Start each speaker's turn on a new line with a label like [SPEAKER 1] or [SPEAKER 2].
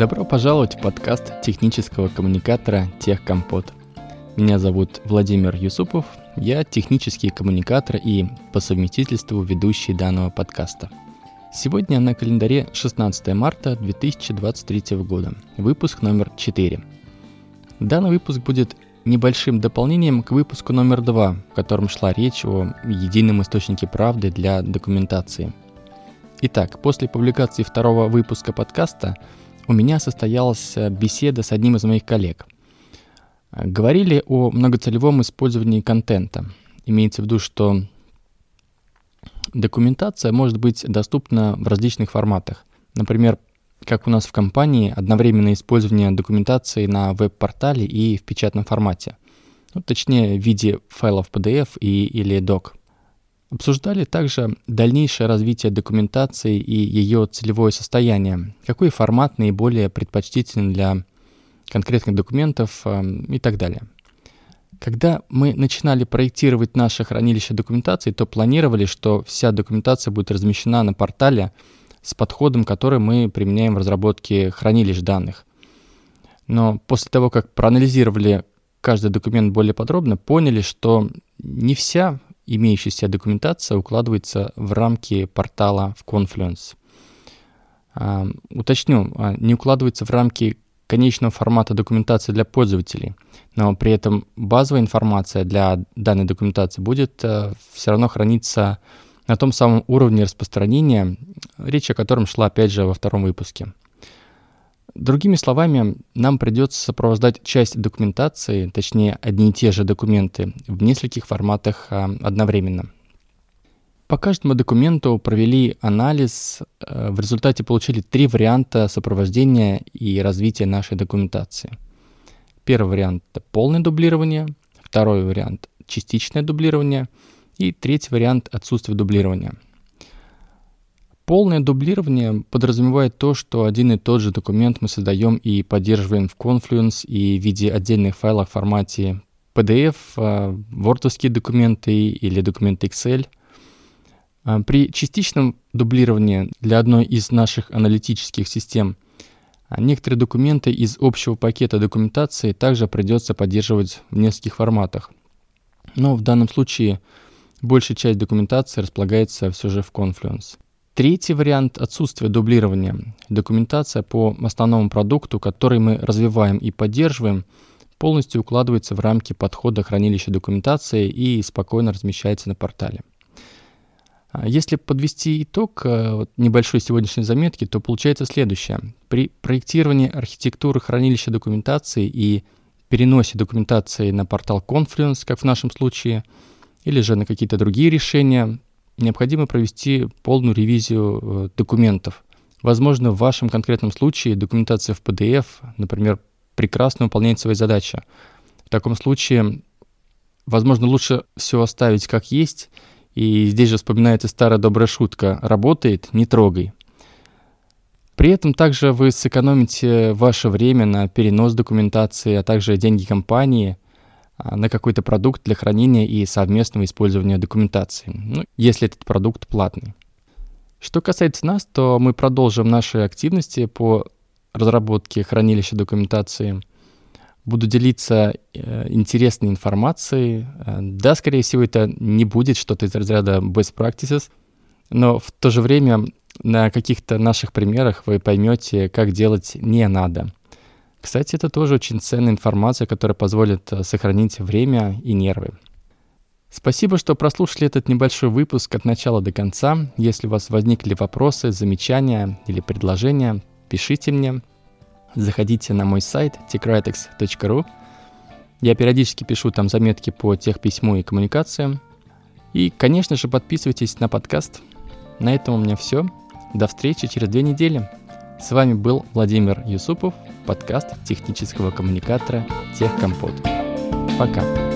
[SPEAKER 1] Добро пожаловать в подкаст технического коммуникатора «Техкомпот». Меня зовут Владимир Юсупов, я технический коммуникатор и по совместительству ведущий данного подкаста. Сегодня на календаре 16 марта 2023 года, выпуск номер 4. Данный выпуск будет небольшим дополнением к выпуску номер 2, в котором шла речь о едином источнике правды для документации. Итак, после публикации второго выпуска подкаста у меня состоялась беседа с одним из моих коллег – Говорили о многоцелевом использовании контента. Имеется в виду, что документация может быть доступна в различных форматах. Например, как у нас в компании, одновременное использование документации на веб-портале и в печатном формате. Ну, точнее, в виде файлов PDF и, или doc. Обсуждали также дальнейшее развитие документации и ее целевое состояние, какой формат наиболее предпочтителен для конкретных документов э, и так далее. Когда мы начинали проектировать наше хранилище документации, то планировали, что вся документация будет размещена на портале с подходом, который мы применяем в разработке хранилищ данных. Но после того, как проанализировали каждый документ более подробно, поняли, что не вся имеющаяся документация укладывается в рамки портала в Confluence. А, уточню, а, не укладывается в рамки конечного формата документации для пользователей, но при этом базовая информация для данной документации будет э, все равно храниться на том самом уровне распространения, речь о котором шла опять же во втором выпуске. Другими словами, нам придется сопровождать часть документации, точнее одни и те же документы, в нескольких форматах э, одновременно – по каждому документу провели анализ, э, в результате получили три варианта сопровождения и развития нашей документации. Первый вариант – это полное дублирование, второй вариант – частичное дублирование и третий вариант – отсутствие дублирования. Полное дублирование подразумевает то, что один и тот же документ мы создаем и поддерживаем в Confluence и в виде отдельных файлов в формате PDF, э, Word документы или документы Excel – а, при частичном дублировании для одной из наших аналитических систем а, некоторые документы из общего пакета документации также придется поддерживать в нескольких форматах. Но в данном случае большая часть документации располагается все же в Confluence. Третий вариант отсутствия дублирования. Документация по основному продукту, который мы развиваем и поддерживаем, полностью укладывается в рамки подхода хранилища документации и спокойно размещается на портале. А если подвести итог э, небольшой сегодняшней заметки, то получается следующее. При проектировании архитектуры хранилища документации и переносе документации на портал Confluence, как в нашем случае, или же на какие-то другие решения, необходимо провести полную ревизию э, документов. Возможно, в вашем конкретном случае документация в PDF, например, прекрасно выполняет свои задачи. В таком случае, возможно, лучше все оставить как есть – и здесь же вспоминается старая добрая шутка «работает, не трогай». При этом также вы сэкономите ваше время на перенос документации, а также деньги компании на какой-то продукт для хранения и совместного использования документации, ну, если этот продукт платный. Что касается нас, то мы продолжим наши активности по разработке хранилища документации – буду делиться э, интересной информацией. Э, да, скорее всего, это не будет что-то из разряда best practices, но в то же время на каких-то наших примерах вы поймете, как делать не надо. Кстати, это тоже очень ценная информация, которая позволит э, сохранить время и нервы. Спасибо, что прослушали этот небольшой выпуск от начала до конца. Если у вас возникли вопросы, замечания или предложения, пишите мне заходите на мой сайт techritex.ru. Я периодически пишу там заметки по техписьму и коммуникациям. И, конечно же, подписывайтесь на подкаст. На этом у меня все. До встречи через две недели. С вами был Владимир Юсупов, подкаст технического коммуникатора Техкомпот. Пока.